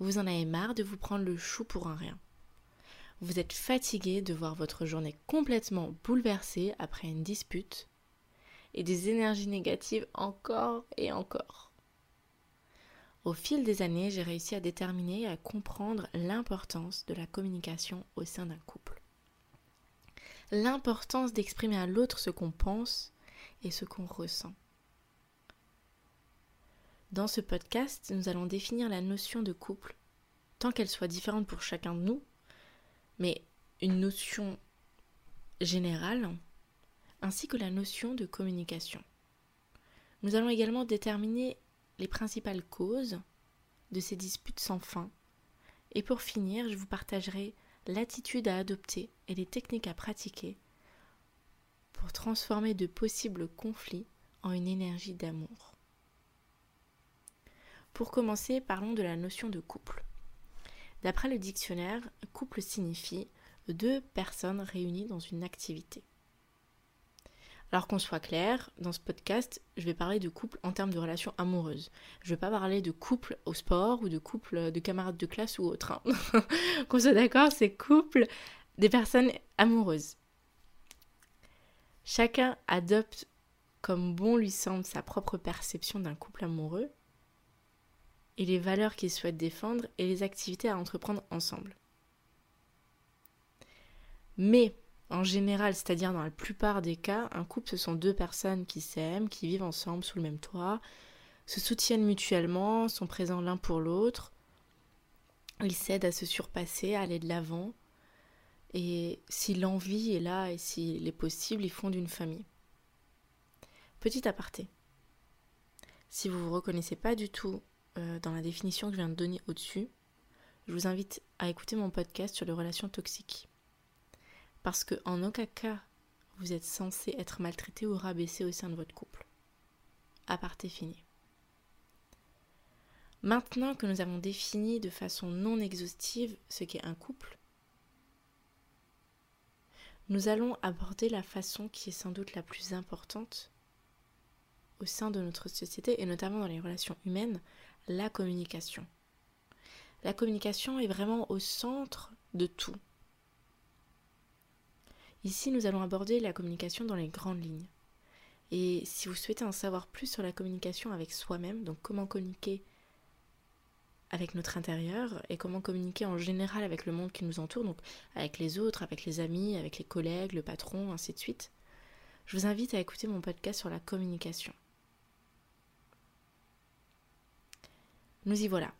Vous en avez marre de vous prendre le chou pour un rien. Vous êtes fatigué de voir votre journée complètement bouleversée après une dispute et des énergies négatives encore et encore. Au fil des années, j'ai réussi à déterminer et à comprendre l'importance de la communication au sein d'un couple. L'importance d'exprimer à l'autre ce qu'on pense et ce qu'on ressent. Dans ce podcast, nous allons définir la notion de couple, tant qu'elle soit différente pour chacun de nous, mais une notion générale, ainsi que la notion de communication. Nous allons également déterminer les principales causes de ces disputes sans fin. Et pour finir, je vous partagerai l'attitude à adopter et les techniques à pratiquer pour transformer de possibles conflits en une énergie d'amour. Pour commencer, parlons de la notion de couple. D'après le dictionnaire, couple signifie deux personnes réunies dans une activité. Alors qu'on soit clair, dans ce podcast, je vais parler de couple en termes de relations amoureuses. Je ne vais pas parler de couple au sport ou de couple de camarades de classe ou autre. Hein. qu'on soit d'accord, c'est couple des personnes amoureuses. Chacun adopte comme bon lui semble sa propre perception d'un couple amoureux et les valeurs qu'il souhaite défendre et les activités à entreprendre ensemble. Mais en général, c'est-à-dire dans la plupart des cas, un couple, ce sont deux personnes qui s'aiment, qui vivent ensemble sous le même toit, se soutiennent mutuellement, sont présents l'un pour l'autre, ils s'aident à se surpasser, à aller de l'avant, et si l'envie est là et s'il est possible, ils fondent une famille. Petit aparté. Si vous ne vous reconnaissez pas du tout euh, dans la définition que je viens de donner au-dessus, je vous invite à écouter mon podcast sur les relations toxiques. Parce que en aucun cas vous êtes censé être maltraité ou rabaissé au sein de votre couple. Aparté fini. Maintenant que nous avons défini de façon non exhaustive ce qu'est un couple, nous allons aborder la façon qui est sans doute la plus importante au sein de notre société et notamment dans les relations humaines, la communication. La communication est vraiment au centre de tout. Ici, nous allons aborder la communication dans les grandes lignes. Et si vous souhaitez en savoir plus sur la communication avec soi-même, donc comment communiquer avec notre intérieur et comment communiquer en général avec le monde qui nous entoure, donc avec les autres, avec les amis, avec les collègues, le patron, ainsi de suite, je vous invite à écouter mon podcast sur la communication. Nous y voilà.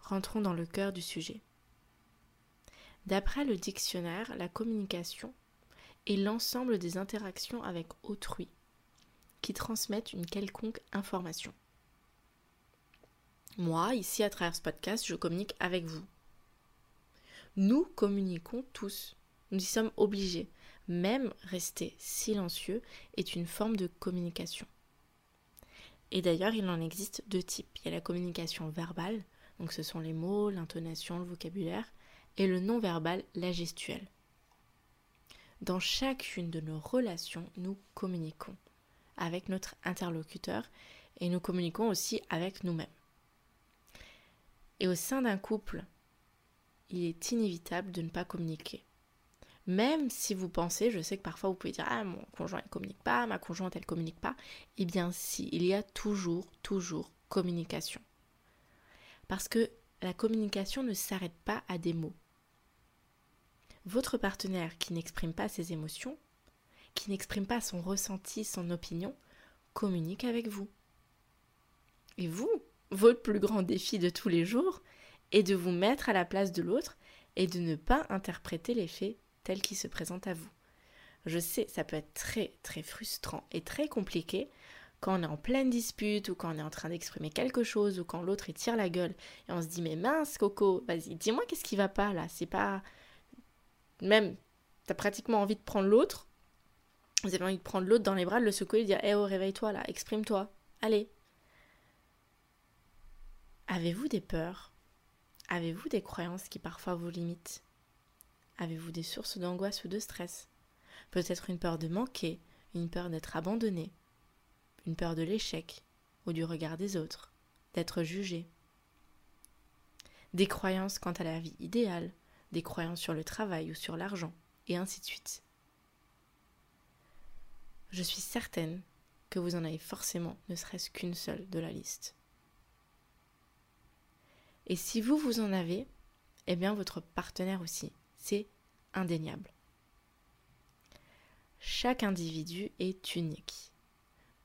Rentrons dans le cœur du sujet. D'après le dictionnaire, la communication et l'ensemble des interactions avec autrui qui transmettent une quelconque information. Moi, ici à travers ce podcast, je communique avec vous. Nous communiquons tous. Nous y sommes obligés. Même rester silencieux est une forme de communication. Et d'ailleurs, il en existe deux types. Il y a la communication verbale, donc ce sont les mots, l'intonation, le vocabulaire, et le non-verbal, la gestuelle. Dans chacune de nos relations, nous communiquons avec notre interlocuteur et nous communiquons aussi avec nous-mêmes. Et au sein d'un couple, il est inévitable de ne pas communiquer. Même si vous pensez, je sais que parfois vous pouvez dire Ah, mon conjoint ne communique pas, ma conjointe elle communique pas. Eh bien, si, il y a toujours, toujours communication. Parce que la communication ne s'arrête pas à des mots votre partenaire qui n'exprime pas ses émotions, qui n'exprime pas son ressenti, son opinion, communique avec vous. Et vous, votre plus grand défi de tous les jours est de vous mettre à la place de l'autre et de ne pas interpréter les faits tels qu'ils se présentent à vous. Je sais, ça peut être très très frustrant et très compliqué quand on est en pleine dispute ou quand on est en train d'exprimer quelque chose ou quand l'autre il tire la gueule et on se dit mais mince Coco, vas-y, dis-moi qu'est-ce qui va pas là, c'est pas même t'as pratiquement envie de prendre l'autre, vous avez envie de prendre l'autre dans les bras, de le secouer de dire "Eh oh, réveille-toi là, exprime-toi. Allez." Avez-vous des peurs? Avez-vous des croyances qui parfois vous limitent? Avez-vous des sources d'angoisse ou de stress? Peut-être une peur de manquer, une peur d'être abandonné, une peur de l'échec ou du regard des autres, d'être jugé. Des croyances quant à la vie idéale, des croyances sur le travail ou sur l'argent, et ainsi de suite. Je suis certaine que vous en avez forcément ne serait-ce qu'une seule de la liste. Et si vous, vous en avez, eh bien votre partenaire aussi. C'est indéniable. Chaque individu est unique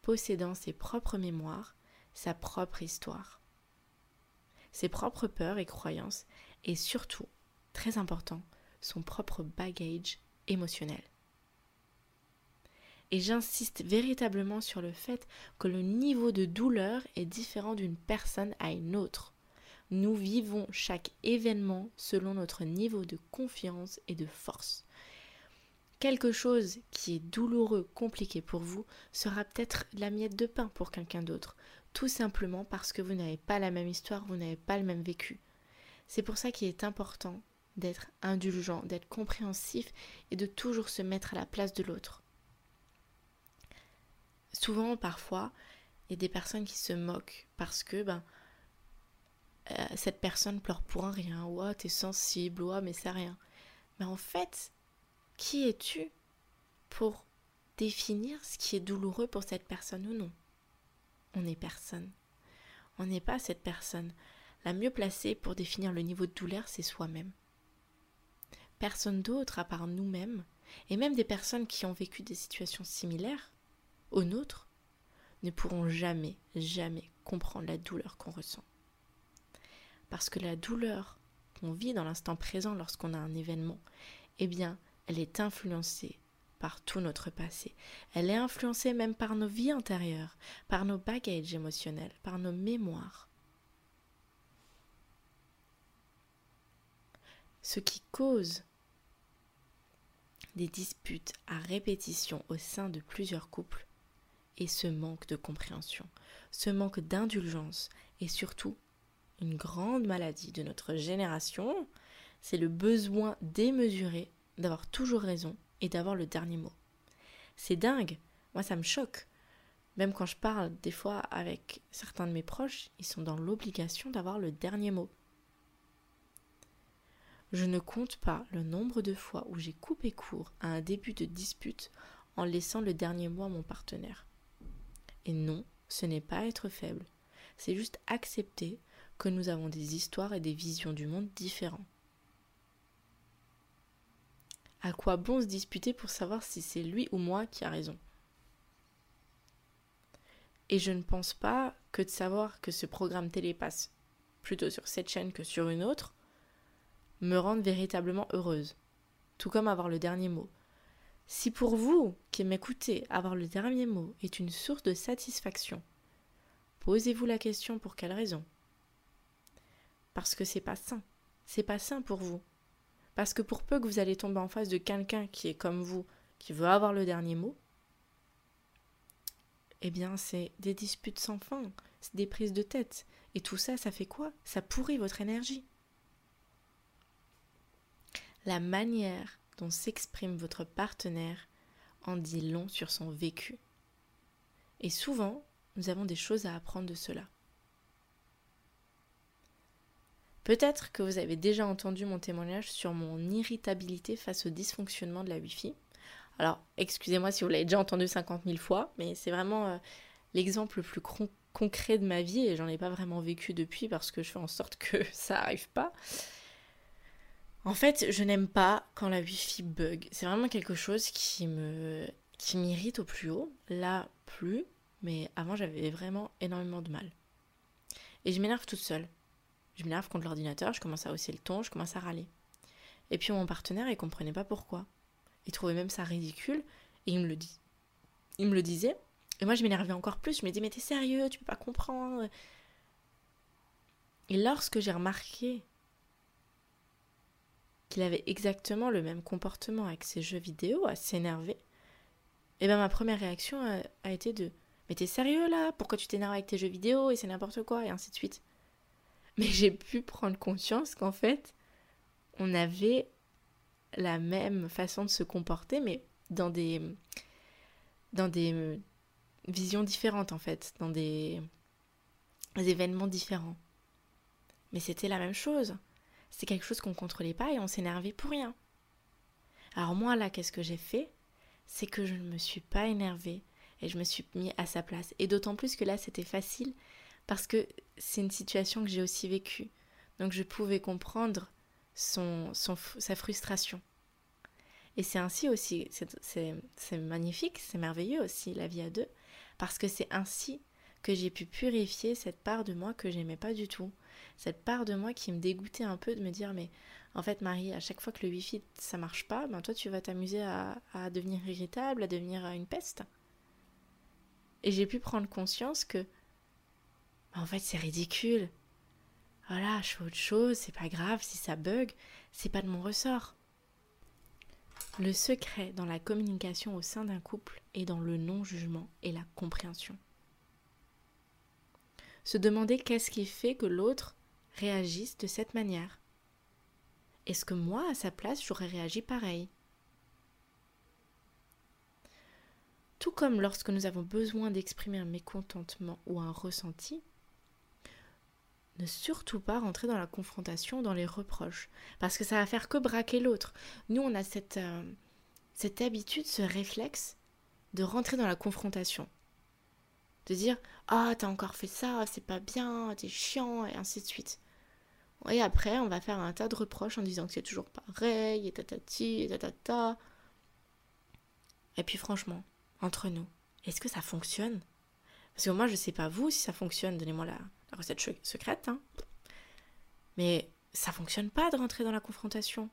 possédant ses propres mémoires, sa propre histoire, ses propres peurs et croyances, et surtout, très important, son propre bagage émotionnel. Et j'insiste véritablement sur le fait que le niveau de douleur est différent d'une personne à une autre. Nous vivons chaque événement selon notre niveau de confiance et de force quelque chose qui est douloureux, compliqué pour vous, sera peut-être la miette de pain pour quelqu'un d'autre, tout simplement parce que vous n'avez pas la même histoire, vous n'avez pas le même vécu. C'est pour ça qu'il est important d'être indulgent, d'être compréhensif et de toujours se mettre à la place de l'autre. Souvent, parfois, il y a des personnes qui se moquent parce que ben, euh, cette personne pleure pour un rien, ou t'es sensible, ou mais c'est rien. Mais en fait, qui es-tu pour définir ce qui est douloureux pour cette personne ou non? On n'est personne. On n'est pas cette personne. La mieux placée pour définir le niveau de douleur, c'est soi-même. Personne d'autre à part nous-mêmes, et même des personnes qui ont vécu des situations similaires aux nôtres, ne pourront jamais, jamais comprendre la douleur qu'on ressent. Parce que la douleur qu'on vit dans l'instant présent lorsqu'on a un événement, eh bien, elle est influencée par tout notre passé. Elle est influencée même par nos vies antérieures, par nos bagages émotionnels, par nos mémoires. Ce qui cause des disputes à répétition au sein de plusieurs couples est ce manque de compréhension, ce manque d'indulgence et surtout une grande maladie de notre génération, c'est le besoin démesuré d'avoir toujours raison et d'avoir le dernier mot. C'est dingue, moi ça me choque. Même quand je parle des fois avec certains de mes proches, ils sont dans l'obligation d'avoir le dernier mot. Je ne compte pas le nombre de fois où j'ai coupé court à un début de dispute en laissant le dernier mot à mon partenaire. Et non, ce n'est pas être faible, c'est juste accepter que nous avons des histoires et des visions du monde différents. À quoi bon se disputer pour savoir si c'est lui ou moi qui a raison? Et je ne pense pas que de savoir que ce programme télé passe plutôt sur cette chaîne que sur une autre me rende véritablement heureuse. Tout comme avoir le dernier mot. Si pour vous qui m'écoutez, avoir le dernier mot est une source de satisfaction, posez-vous la question pour quelle raison? Parce que c'est pas sain. C'est pas sain pour vous. Parce que pour peu que vous allez tomber en face de quelqu'un qui est comme vous, qui veut avoir le dernier mot, eh bien c'est des disputes sans fin, c'est des prises de tête. Et tout ça, ça fait quoi? Ça pourrit votre énergie. La manière dont s'exprime votre partenaire en dit long sur son vécu. Et souvent, nous avons des choses à apprendre de cela. Peut-être que vous avez déjà entendu mon témoignage sur mon irritabilité face au dysfonctionnement de la Wi-Fi. Alors, excusez-moi si vous l'avez déjà entendu 50 000 fois, mais c'est vraiment euh, l'exemple le plus concret de ma vie et j'en ai pas vraiment vécu depuis parce que je fais en sorte que ça arrive pas. En fait, je n'aime pas quand la Wi-Fi bug. C'est vraiment quelque chose qui qui m'irrite au plus haut. Là, plus, mais avant j'avais vraiment énormément de mal. Et je m'énerve toute seule. Je m'énerve contre l'ordinateur, je commence à hausser le ton, je commence à râler. Et puis mon partenaire, il comprenait pas pourquoi. Il trouvait même ça ridicule et il me le disait Et moi, je m'énervais encore plus. Je me disais, mais t'es sérieux, tu peux pas comprendre. Et lorsque j'ai remarqué qu'il avait exactement le même comportement avec ses jeux vidéo, à s'énerver, et eh ben ma première réaction a, a été de Mais t'es sérieux là? Pourquoi tu t'énerves avec tes jeux vidéo? Et c'est n'importe quoi et ainsi de suite. Mais j'ai pu prendre conscience qu'en fait, on avait la même façon de se comporter, mais dans des, des visions différentes en fait, dans des, événements différents. Mais c'était la même chose. C'est quelque chose qu'on contrôlait pas et on s'énervait pour rien. Alors moi là, qu'est-ce que j'ai fait? C'est que je ne me suis pas énervée et je me suis mis à sa place. Et d'autant plus que là, c'était facile parce que c'est une situation que j'ai aussi vécue. Donc je pouvais comprendre son, sa frustration. Et c'est ainsi aussi, c'est magnifique, c'est merveilleux aussi la vie à deux, parce que c'est ainsi que j'ai pu purifier cette part de moi que j'aimais pas du tout. Cette part de moi qui me dégoûtait un peu de me dire mais en fait Marie, à chaque fois que le wifi ça marche pas, ben toi tu vas t'amuser à, à, devenir irritable, à devenir une peste. Et j'ai pu prendre conscience que en fait c'est ridicule. Voilà, je fais autre chose, c'est pas grave si ça bug, c'est pas de mon ressort. Le secret dans la communication au sein d'un couple est dans le non-jugement et la compréhension. Se demander qu'est-ce qui fait que l'autre réagisse de cette manière. Est-ce que moi, à sa place, j'aurais réagi pareil? Tout comme lorsque nous avons besoin d'exprimer un mécontentement ou un ressenti, ne surtout pas rentrer dans la confrontation, dans les reproches, parce que ça va faire que braquer l'autre. Nous, on a cette, euh, cette habitude, ce réflexe de rentrer dans la confrontation. De dire Ah, t'as encore fait ça, c'est pas bien, t'es chiant, et ainsi de suite. Et après, on va faire un tas de reproches en disant que c'est toujours pareil, et tatati, et tatata. Et puis franchement, entre nous, est-ce que ça fonctionne? Parce que moi, je sais pas vous si ça fonctionne, donnez-moi la, la recette secrète, hein. Mais ça fonctionne pas de rentrer dans la confrontation.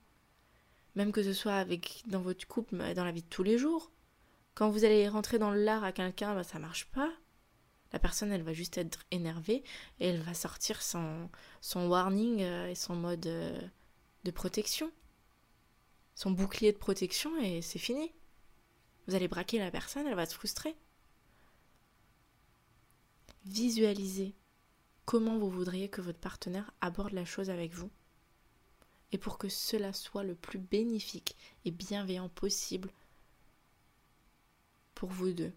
Même que ce soit avec dans votre couple, dans la vie de tous les jours. Quand vous allez rentrer dans l'art à quelqu'un, bah, ça marche pas. La personne, elle va juste être énervée et elle va sortir son, son warning euh, et son mode euh, de protection. Son bouclier de protection et c'est fini. Vous allez braquer la personne, elle va se frustrer. Visualisez comment vous voudriez que votre partenaire aborde la chose avec vous. Et pour que cela soit le plus bénéfique et bienveillant possible pour vous deux.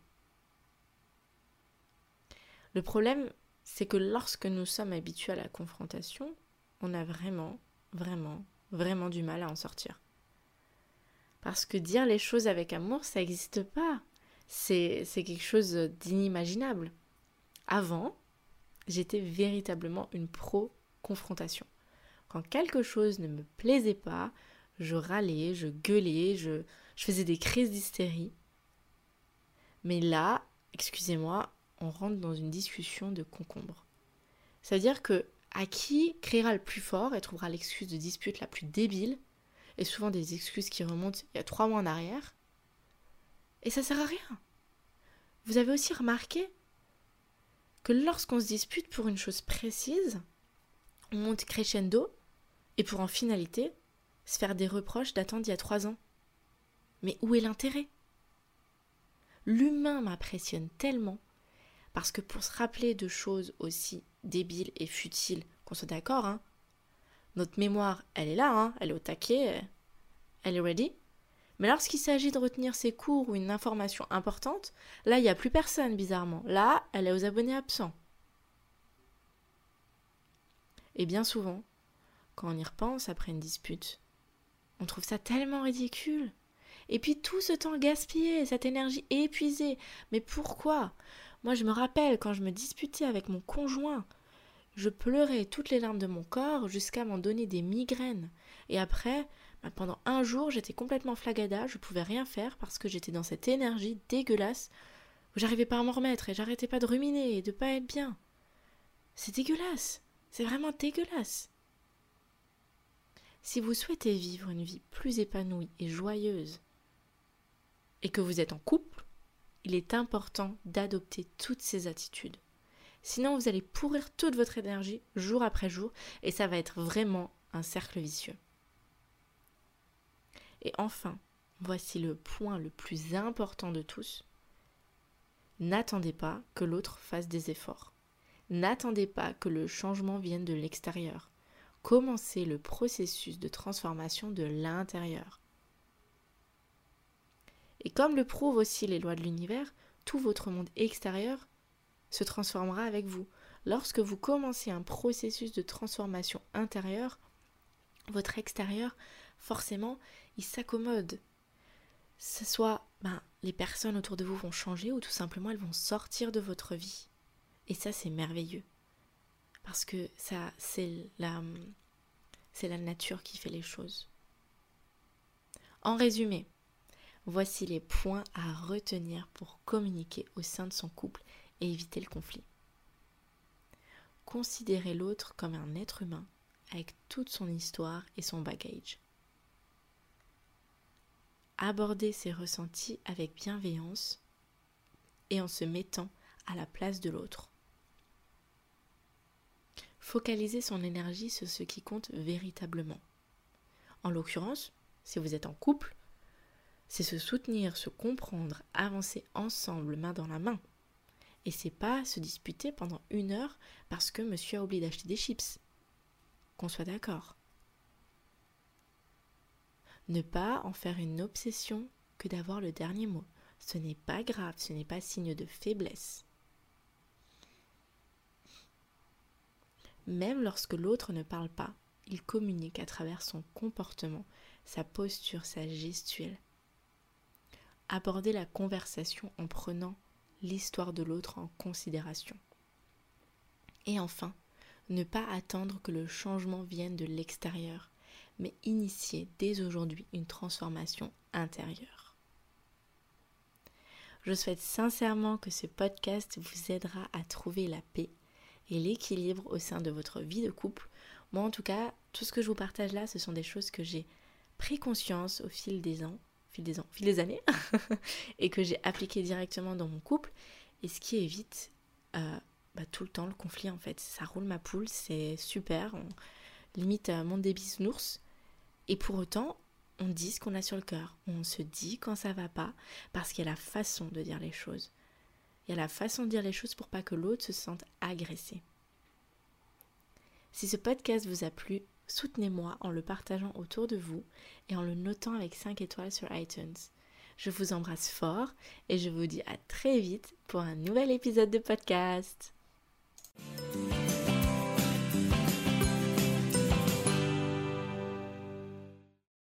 Le problème, c'est que lorsque nous sommes habitués à la confrontation, on a vraiment, vraiment, vraiment du mal à en sortir. Parce que dire les choses avec amour, ça n'existe pas. C'est quelque chose d'inimaginable. Avant, j'étais véritablement une pro-confrontation. Quand quelque chose ne me plaisait pas, je râlais, je gueulais, je, faisais des crises d'hystérie. Mais là, excusez-moi, on rentre dans une discussion de concombre. C'est-à-dire que à qui criera le plus fort et trouvera l'excuse de dispute la plus débile, et souvent des excuses qui remontent il y a trois mois en arrière, et ça sert à rien. Vous avez aussi remarqué que lorsqu'on se dispute pour une chose précise, on monte crescendo et pour en finalité se faire des reproches datant d'il y a trois ans. Mais où est l'intérêt? L'humain m'impressionne tellement parce que pour se rappeler de choses aussi débiles et futiles, qu'on soit d'accord, hein, notre mémoire, elle est là, hein, elle est au taquet, elle est ready. Mais lorsqu'il s'agit de retenir ses cours ou une information importante, là, il n'y a plus personne, bizarrement. Là, elle est aux abonnés absents. Et bien souvent, quand on y repense après une dispute, on trouve ça tellement ridicule. Et puis tout ce temps gaspillé, cette énergie épuisée. Mais pourquoi? Moi, je me rappelle quand je me disputais avec mon conjoint, je pleurais toutes les larmes de mon corps jusqu'à m'en donner des migraines. Et après, pendant un jour, j'étais complètement flagada, je pouvais rien faire parce que j'étais dans cette énergie dégueulasse où j'arrivais pas à m'en remettre et j'arrêtais pas de ruminer et de pas être bien. C'est dégueulasse. C'est vraiment dégueulasse. Si vous souhaitez vivre une vie plus épanouie et joyeuse, et que vous êtes en couple, il est important d'adopter toutes ces attitudes. Sinon, vous allez pourrir toute votre énergie jour après jour et ça va être vraiment un cercle vicieux. Et enfin, voici le point le plus important de tous. N'attendez pas que l'autre fasse des efforts. N'attendez pas que le changement vienne de l'extérieur. Commencez le processus de transformation de l'intérieur. Et comme le prouvent aussi les lois de l'univers, tout votre monde extérieur se transformera avec vous. Lorsque vous commencez un processus de transformation intérieure, votre extérieur, forcément, il s'accommode. Ce soit ben, les personnes autour de vous vont changer ou tout simplement elles vont sortir de votre vie. Et ça, c'est merveilleux. Parce que ça, c'est la, c'est la nature qui fait les choses. En résumé, voici les points à retenir pour communiquer au sein de son couple et éviter le conflit. Considérez l'autre comme un être humain avec toute son histoire et son bagage. Abordez ses ressentis avec bienveillance et en se mettant à la place de l'autre. Focalisez son énergie sur ce qui compte véritablement. En l'occurrence, si vous êtes en couple, c'est se soutenir, se comprendre, avancer ensemble main dans la main. Et c'est pas se disputer pendant une heure parce que monsieur a oublié d'acheter des chips. Qu'on soit d'accord. Ne pas en faire une obsession que d'avoir le dernier mot. Ce n'est pas grave, ce n'est pas signe de faiblesse. Même lorsque l'autre ne parle pas, il communique à travers son comportement, sa posture, sa gestuelle. Abordez la conversation en prenant l'histoire de l'autre en considération. Et enfin, ne pas attendre que le changement vienne de l'extérieur, mais initier dès aujourd'hui une transformation intérieure. Je souhaite sincèrement que ce podcast vous aidera à trouver la paix et l'équilibre au sein de votre vie de couple. Moi en tout cas, tout ce que je vous partage là, ce sont des choses que j'ai pris conscience au fil des ans fil des ans, fil des années, et que j'ai appliqué directement dans mon couple, et ce qui évite euh, bah, tout le temps le conflit en fait. Ça roule ma poule, c'est super, on limite euh, mon débit bisounours, et pour autant, on dit ce qu'on a sur le cœur, on se dit quand ça va pas, parce qu'il y a la façon de dire les choses. Il y a la façon de dire les choses pour pas que l'autre se sente agressé. Si ce podcast vous a plu, soutenez-moi en le partageant autour de vous et en le notant avec 5 étoiles sur iTunes. Je vous embrasse fort et je vous dis à très vite pour un nouvel épisode de podcast.